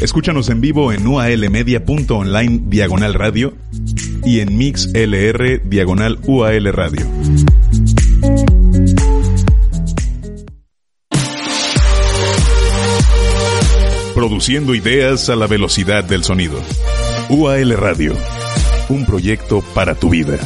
Escúchanos en vivo en ualmedia.online diagonal radio y en mixlr diagonal ual radio. Produciendo ideas a la velocidad del sonido. UAL Radio, un proyecto para tu vida.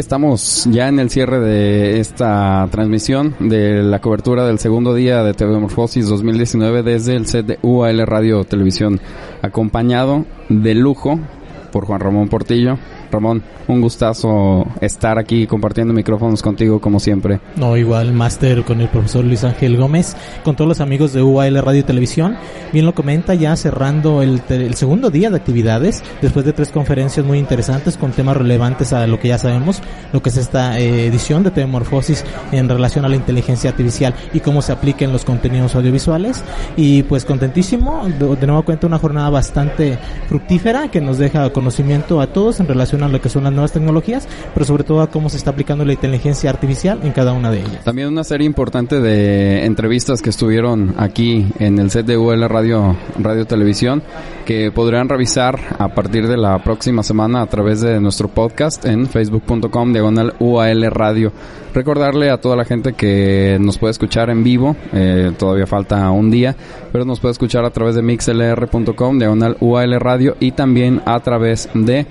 Estamos ya en el cierre de esta transmisión de la cobertura del segundo día de TV Morfosis 2019 desde el set de UAL Radio Televisión, acompañado de lujo por Juan Ramón Portillo. Ramón, un gustazo estar aquí compartiendo micrófonos contigo como siempre. No, igual, máster con el profesor Luis Ángel Gómez, con todos los amigos de UAL Radio y Televisión. Bien lo comenta, ya cerrando el, el segundo día de actividades, después de tres conferencias muy interesantes con temas relevantes a lo que ya sabemos, lo que es esta eh, edición de Temorfosis en relación a la inteligencia artificial y cómo se aplica en los contenidos audiovisuales. Y pues contentísimo, de, de nuevo cuenta una jornada bastante fructífera que nos deja conocimiento a todos en relación a lo que son las nuevas tecnologías, pero sobre todo a cómo se está aplicando la inteligencia artificial en cada una de ellas. También una serie importante de entrevistas que estuvieron aquí en el set de UL Radio, Radio Televisión que podrán revisar a partir de la próxima semana a través de nuestro podcast en facebook.com diagonal UAL Radio. Recordarle a toda la gente que nos puede escuchar en vivo, eh, todavía falta un día, pero nos puede escuchar a través de mixlr.com diagonal UAL Radio y también a través de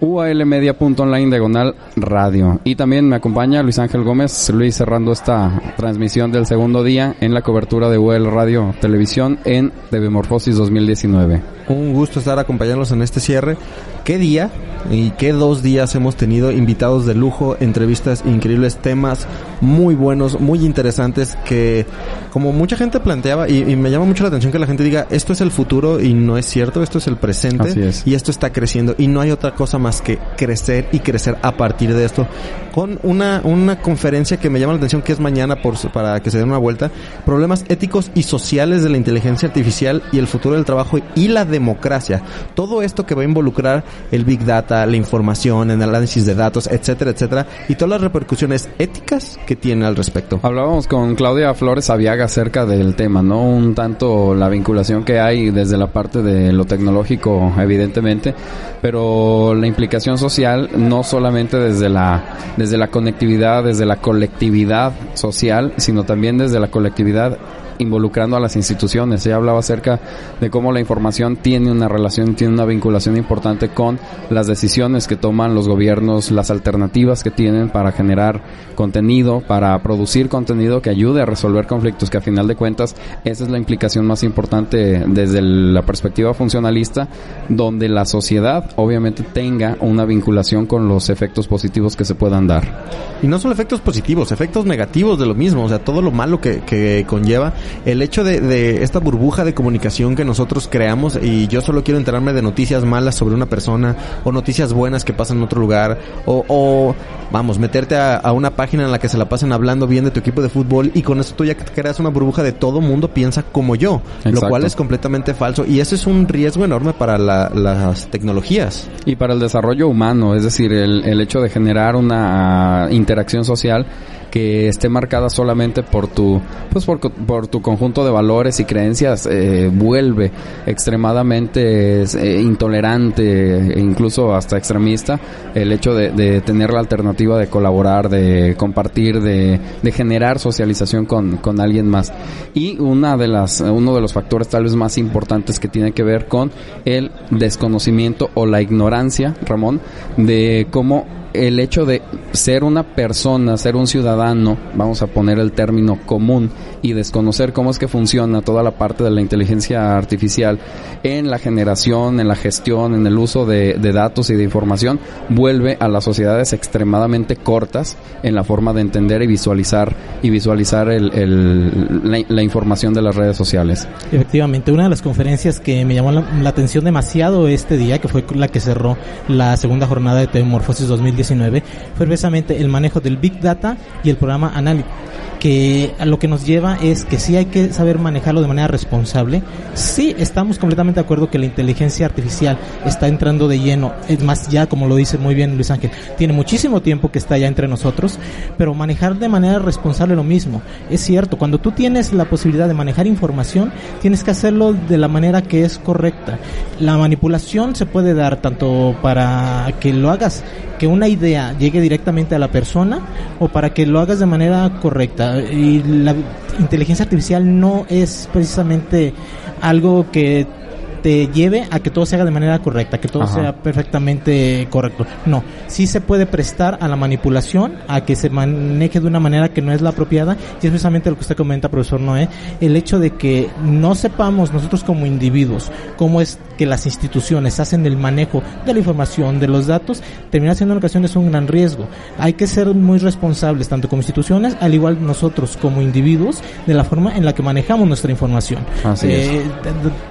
ualmedia.online diagonal radio. Y también me acompaña Luis Ángel Gómez, Luis cerrando esta transmisión del segundo día en la cobertura de UL Radio Televisión en Devemorfosis 2019. Un gusto estar acompañándolos en este cierre. ¿Qué día y qué dos días hemos tenido invitados de lujo, entrevistas increíbles, temas muy buenos, muy interesantes que como mucha gente planteaba y, y, me llama mucho la atención que la gente diga esto es el futuro y no es cierto, esto es el presente es. y esto está creciendo y no hay otra cosa más que crecer y crecer a partir de esto con una, una conferencia que me llama la atención que es mañana por, para que se den una vuelta, problemas éticos y sociales de la inteligencia artificial y el futuro del trabajo y la democracia. Todo esto que va a involucrar el Big Data, la información, el análisis de datos, etcétera, etcétera, y todas las repercusiones éticas que tiene al respecto. Hablábamos con Claudia Flores Aviaga acerca del tema, ¿no? Un tanto la vinculación que hay desde la parte de lo tecnológico, evidentemente, pero la implicación social no solamente desde la desde la conectividad, desde la colectividad social, sino también desde la colectividad involucrando a las instituciones. Ella hablaba acerca de cómo la información tiene una relación, tiene una vinculación importante con las decisiones que toman los gobiernos, las alternativas que tienen para generar contenido, para producir contenido que ayude a resolver conflictos, que a final de cuentas esa es la implicación más importante desde la perspectiva funcionalista, donde la sociedad obviamente tenga una vinculación con los efectos positivos que se puedan dar. Y no solo efectos positivos, efectos negativos de lo mismo, o sea, todo lo malo que, que conlleva el hecho de, de, esta burbuja de comunicación que nosotros creamos y yo solo quiero enterarme de noticias malas sobre una persona o noticias buenas que pasan en otro lugar o, o vamos, meterte a, a, una página en la que se la pasen hablando bien de tu equipo de fútbol y con eso tú ya creas una burbuja de todo mundo piensa como yo, Exacto. lo cual es completamente falso y ese es un riesgo enorme para la, las tecnologías. Y para el desarrollo humano, es decir, el, el hecho de generar una interacción social que esté marcada solamente por tu pues por, por tu conjunto de valores y creencias eh, vuelve extremadamente eh, intolerante e incluso hasta extremista el hecho de, de, tener la alternativa de colaborar de compartir de, de generar socialización con, con, alguien más. Y una de las uno de los factores tal vez más importantes que tiene que ver con el desconocimiento o la ignorancia Ramón de cómo el hecho de ser una persona, ser un ciudadano, vamos a poner el término común y desconocer cómo es que funciona toda la parte de la inteligencia artificial en la generación, en la gestión, en el uso de, datos y de información, vuelve a las sociedades extremadamente cortas en la forma de entender y visualizar y visualizar la, información de las redes sociales. Efectivamente, una de las conferencias que me llamó la, atención demasiado este día, que fue la que cerró la segunda jornada de Telemorfosis 2019, fue precisamente el manejo del Big Data y el programa Analytics que a lo que nos lleva es que sí hay que saber manejarlo de manera responsable. Sí, estamos completamente de acuerdo que la inteligencia artificial está entrando de lleno, es más ya como lo dice muy bien Luis Ángel, tiene muchísimo tiempo que está ya entre nosotros, pero manejar de manera responsable lo mismo. Es cierto, cuando tú tienes la posibilidad de manejar información, tienes que hacerlo de la manera que es correcta. La manipulación se puede dar tanto para que lo hagas que una idea llegue directamente a la persona o para que lo hagas de manera correcta. Y la inteligencia artificial no es precisamente algo que te lleve a que todo se haga de manera correcta, que todo sea perfectamente correcto. No, sí se puede prestar a la manipulación, a que se maneje de una manera que no es la apropiada, y es precisamente lo que usted comenta, profesor Noé, el hecho de que no sepamos nosotros como individuos cómo es que las instituciones hacen el manejo de la información, de los datos, termina siendo en ocasiones un gran riesgo. Hay que ser muy responsables, tanto como instituciones, al igual nosotros como individuos, de la forma en la que manejamos nuestra información. Eh,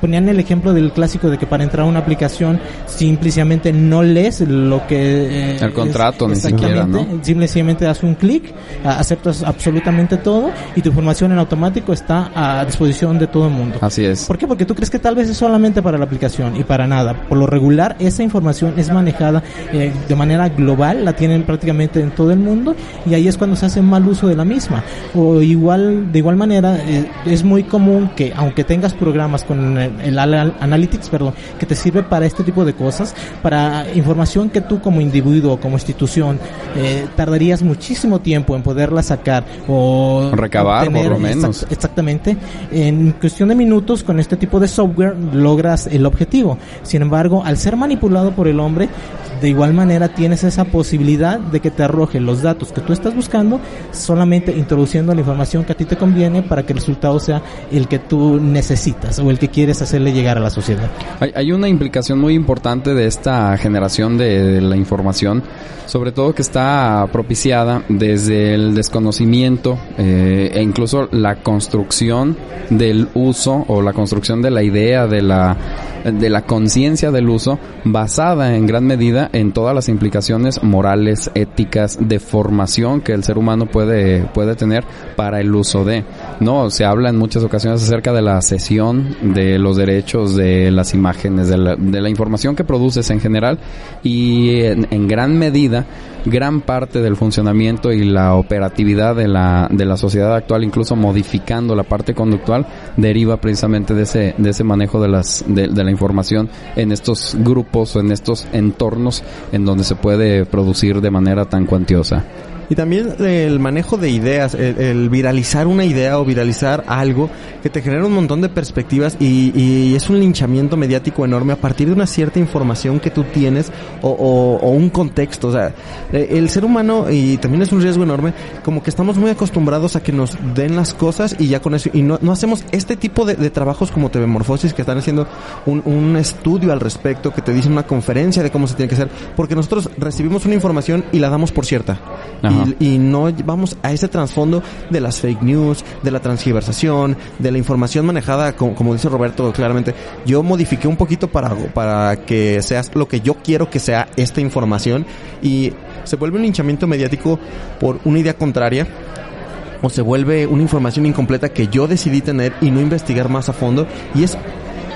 ponían el ejemplo de el clásico de que para entrar a una aplicación simplemente no lees lo que... Eh, el contrato, ni siquiera, ¿no? Simplemente das un clic, aceptas absolutamente todo y tu información en automático está a disposición de todo el mundo. Así es. ¿Por qué? Porque tú crees que tal vez es solamente para la aplicación y para nada. Por lo regular, esa información es manejada eh, de manera global, la tienen prácticamente en todo el mundo y ahí es cuando se hace mal uso de la misma. O igual, de igual manera, eh, es muy común que aunque tengas programas con el, el, Analytics, perdón, que te sirve para este tipo de cosas, para información que tú como individuo o como institución eh, tardarías muchísimo tiempo en poderla sacar o recabar por lo menos. exactamente. En cuestión de minutos con este tipo de software logras el objetivo. Sin embargo, al ser manipulado por el hombre, de igual manera tienes esa posibilidad de que te arroje los datos que tú estás buscando solamente introduciendo la información que a ti te conviene para que el resultado sea el que tú necesitas o el que quieres hacerle llegar a la sociedad. Hay, una implicación muy importante de esta generación de, la información, sobre todo que está propiciada desde el desconocimiento eh, e incluso la construcción del uso o la construcción de la idea de la de la conciencia del uso basada en gran medida en todas las implicaciones morales, éticas, de formación que el ser humano puede, puede tener para el uso de. No, se habla en muchas ocasiones acerca de la cesión de los derechos de las imágenes, de la, de la información que produces en general y en gran medida gran parte del funcionamiento y la operatividad de la, de la sociedad actual, incluso modificando la parte conductual, deriva precisamente de ese, de ese manejo de, las, de, de la información en estos grupos o en estos entornos en donde se puede producir de manera tan cuantiosa. Y también el manejo de ideas, el, viralizar una idea o viralizar algo que te genera un montón de perspectivas y, y, es un linchamiento mediático enorme a partir de una cierta información que tú tienes o, o, un contexto. O sea, eh, el ser humano, y también es un riesgo enorme, como que estamos muy acostumbrados a que nos den las cosas y ya con eso, y no, no hacemos este tipo de, de trabajos como TV Morfosis que están haciendo un, un estudio al respecto, que te dicen una conferencia de cómo se tiene que hacer, porque nosotros recibimos una información y la damos por cierta y, no vamos a ese trasfondo de las fake news, de la transgiversación, de la información manejada, como, dice Roberto claramente. Yo modifiqué un poquito para, para que seas lo que yo quiero que sea esta información y se vuelve un hinchamiento mediático por una idea contraria o se vuelve una información incompleta que yo decidí tener y no investigar más a fondo y es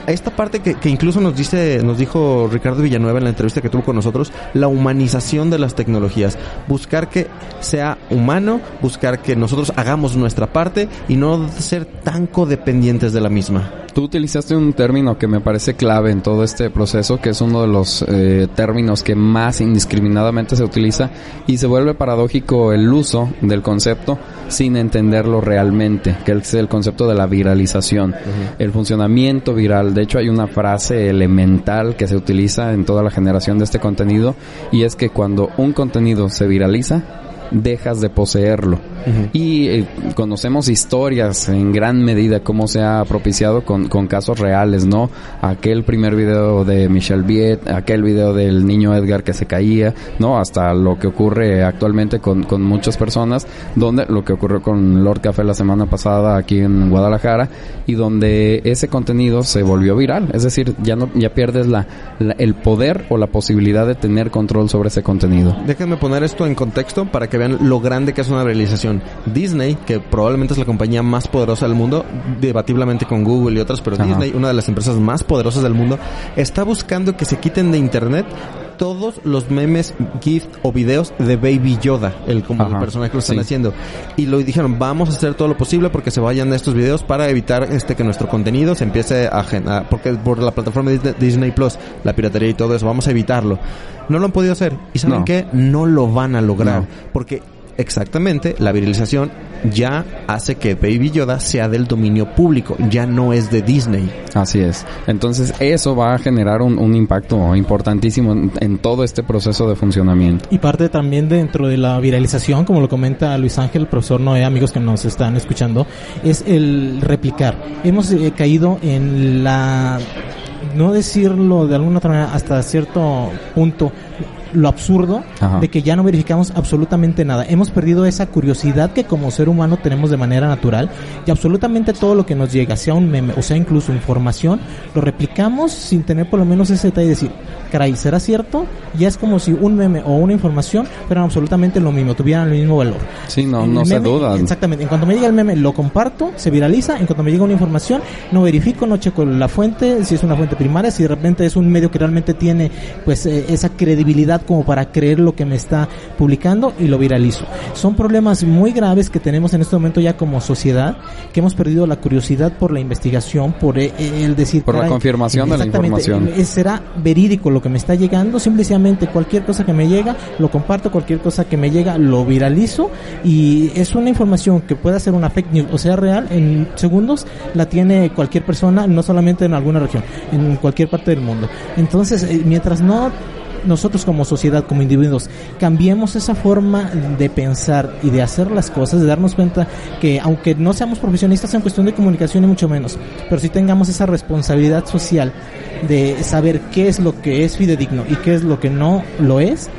esta parte que, que, incluso nos dice, nos dijo Ricardo Villanueva en la entrevista que tuvo con nosotros, la humanización de las tecnologías. Buscar que sea humano, buscar que nosotros hagamos nuestra parte y no ser tan codependientes de la misma. Tú utilizaste un término que me parece clave en todo este proceso, que es uno de los eh, términos que más indiscriminadamente se utiliza y se vuelve paradójico el uso del concepto sin entenderlo realmente, que es el concepto de la viralización, el funcionamiento viral. De hecho, hay una frase elemental que se utiliza en toda la generación de este contenido y es que cuando un contenido se viraliza, dejas de poseerlo. Y eh, conocemos historias en gran medida cómo se ha propiciado con, con casos reales, ¿no? Aquel primer video de Michelle Viet, aquel video del niño Edgar que se caía, ¿no? Hasta lo que ocurre actualmente con, con muchas personas, donde lo que ocurrió con Lord Café la semana pasada aquí en Guadalajara, y donde ese contenido se volvió viral. Es decir, ya no, ya pierdes la, la- el poder o la posibilidad de tener control sobre ese contenido. Déjenme poner esto en contexto para que vean lo grande que es una realización. Disney, que probablemente es la compañía más poderosa del mundo, debatiblemente con Google y otras, pero Ajá. Disney, una de las empresas más poderosas del mundo, está buscando que se quiten de internet todos los memes, GIF o videos de Baby Yoda, el como el personaje que lo están sí. haciendo. Y lo dijeron, vamos a hacer todo lo posible porque se vayan de estos videos para evitar este que nuestro contenido se empiece a, a- porque por la plataforma de Disney- Disney Plus, la piratería y todo eso, vamos a evitarlo. No lo han podido hacer. ¿Y saben No. qué? No lo van a lograr. No. Porque exactamente la viralización ya hace que Baby Yoda sea del dominio público, ya no es de Disney. Así es. Entonces eso va a generar un, un impacto importantísimo en, en todo este proceso de funcionamiento. Y parte también dentro de la viralización, como lo comenta Luis Ángel, profesor Noé, amigos que nos están escuchando, es el replicar. Hemos eh, caído en la, no decirlo de alguna otra manera, hasta cierto punto, lo absurdo Ajá. de que ya no verificamos absolutamente nada. Hemos perdido esa curiosidad que como ser humano tenemos de manera natural y absolutamente todo lo que nos llega, sea un meme o sea incluso información, lo replicamos sin tener por lo menos ese detalle de decir, caray, ¿será cierto? Ya es como si un meme o una información fueran absolutamente lo mismo, tuvieran el mismo valor. Sí, no, no se duda. Exactamente. En cuanto me llega el meme, lo comparto, se viraliza. En cuanto me llega una información, no verifico, no checo la fuente, si es una fuente primaria, si de repente es un medio que realmente tiene pues eh, esa credibilidad como para creer lo que me está publicando y lo viralizo. Son problemas muy graves que tenemos en este momento ya como sociedad, que hemos perdido la curiosidad por la investigación, por eh, el decir... Por la confirmación de la información. eh, ¿Será verídico lo que me está llegando? Simplemente cualquier cosa que me llega, lo comparto, cualquier cosa que me llega, lo viralizo y es una información que pueda ser una fake news o sea real, en segundos la tiene cualquier persona, no solamente en alguna región, en cualquier parte del mundo. Entonces, eh, mientras no nosotros como sociedad, como individuos, cambiemos esa forma de pensar y de hacer las cosas, de darnos cuenta que aunque no seamos profesionistas en cuestión de comunicación y mucho menos, pero sí tengamos esa responsabilidad social de saber qué es lo que es fidedigno y qué es lo que no lo es,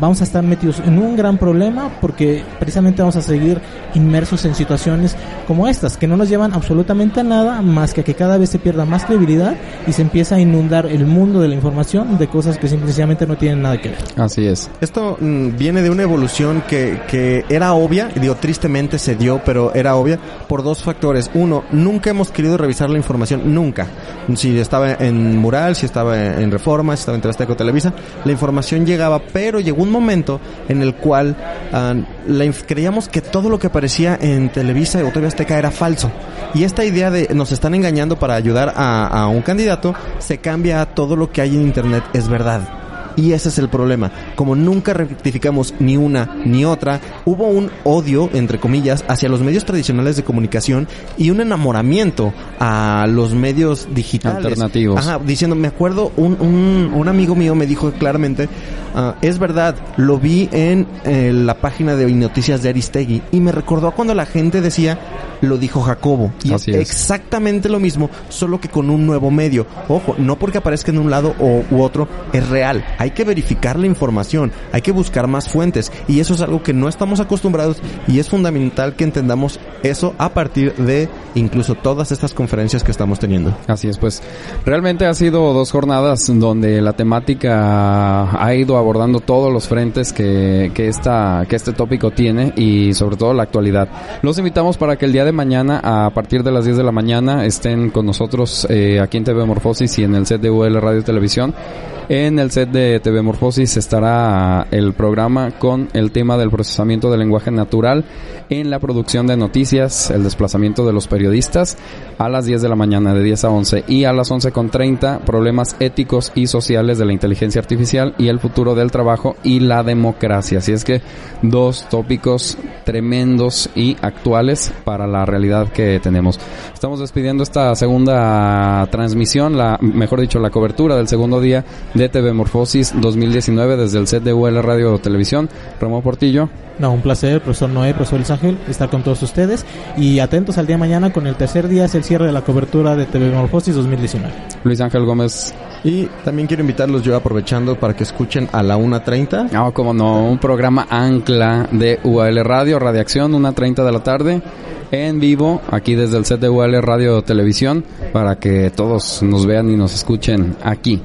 vamos a estar metidos en un gran problema porque precisamente vamos a seguir inmersos en situaciones como estas, que no nos llevan absolutamente a nada más que a que cada vez se pierda más credibilidad y se empieza a inundar el mundo de la información de cosas que simplemente no tienen nada que ver. Así es. Esto mm, viene de una evolución que, que era obvia, digo, tristemente se dio, pero era obvia por dos factores. Uno, nunca hemos querido revisar la información, nunca. Si estaba en Mural, si estaba en Reforma, si estaba en Telesteco Televisa, la información llegaba, pero llegó un momento en el cual ah, la creíamos que todo lo que aparecía en Televisa o TV Azteca era falso. Y esta idea de nos están engañando para ayudar a, a un candidato se cambia a todo lo que hay en Internet es verdad. Y ese es el problema. Como nunca rectificamos ni una ni otra, hubo un odio, entre comillas, hacia los medios tradicionales de comunicación y un enamoramiento a los medios digitales. Alternativos. Ajá, diciendo, me acuerdo, un, un, un amigo mío me dijo claramente, ah, es verdad, lo vi en eh, la página de noticias de Aristegui y me recordó a cuando la gente decía, lo dijo Jacobo. Y Así es es. exactamente lo mismo, solo que con un nuevo medio. Ojo, no porque aparezca en un lado o, u otro, es real. Hay que verificar la información, hay que buscar más fuentes. Y eso es algo que no estamos acostumbrados y es fundamental que entendamos eso a partir de incluso todas estas conferencias que estamos teniendo. Así es, pues realmente ha sido dos jornadas donde la temática ha ido abordando todos los frentes que, que, esta, que este tópico tiene y sobre todo la actualidad. Los invitamos para que el día de mañana, a partir de las 10 de la mañana, estén con nosotros eh, aquí en TV Morfosis y en el set de UL Radio y Televisión En el set de TV Morfosis estará el programa con el tema del procesamiento del lenguaje natural en la producción de noticias, el desplazamiento de los periodistas a las 10 de la mañana de 10 a 11 y a las 11.30 problemas éticos y sociales de la inteligencia artificial y el futuro del trabajo y la democracia. Así es que dos tópicos tremendos y actuales para la realidad que tenemos. Estamos despidiendo esta segunda transmisión, la mejor dicho, la cobertura del segundo día de TV Morfosis 2019 desde el set de UL Radio Televisión. Ramón Portillo. No, un placer, profesor Noé, profesor Luis Ángel, estar con todos ustedes y atentos al día de mañana con el tercer día, es el cierre de la cobertura de TV Morfosis 2019. Luis Ángel Gómez. Y también quiero invitarlos yo aprovechando para que escuchen a la 1.30. Ah, como no, un programa ancla de UAL Radio, Radiación, 1.30 de la tarde en vivo aquí desde el set de UAL Radio Televisión para que todos nos vean y nos escuchen aquí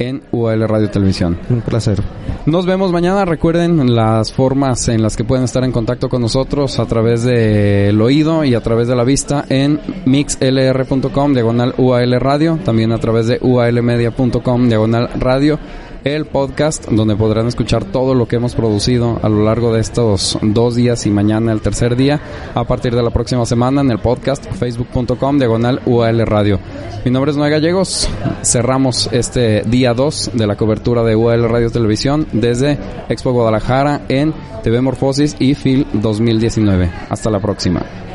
en UAL Radio Televisión. Un placer. Nos vemos mañana. Recuerden las formas en las que pueden estar en contacto con nosotros a través del oído y a través de la vista en mixlr.com diagonal UAL Radio, también a través de ualmedia.com diagonal radio el podcast donde podrán escuchar todo lo que hemos producido a lo largo de estos dos días y mañana el tercer día a partir de la próxima semana en el podcast facebook.com diagonal UAL Radio. Mi nombre es Noé Gallegos. Cerramos este día 2 de la cobertura de UAL Radio Televisión desde Expo Guadalajara en TV Morfosis y FIL 2019. Hasta la próxima.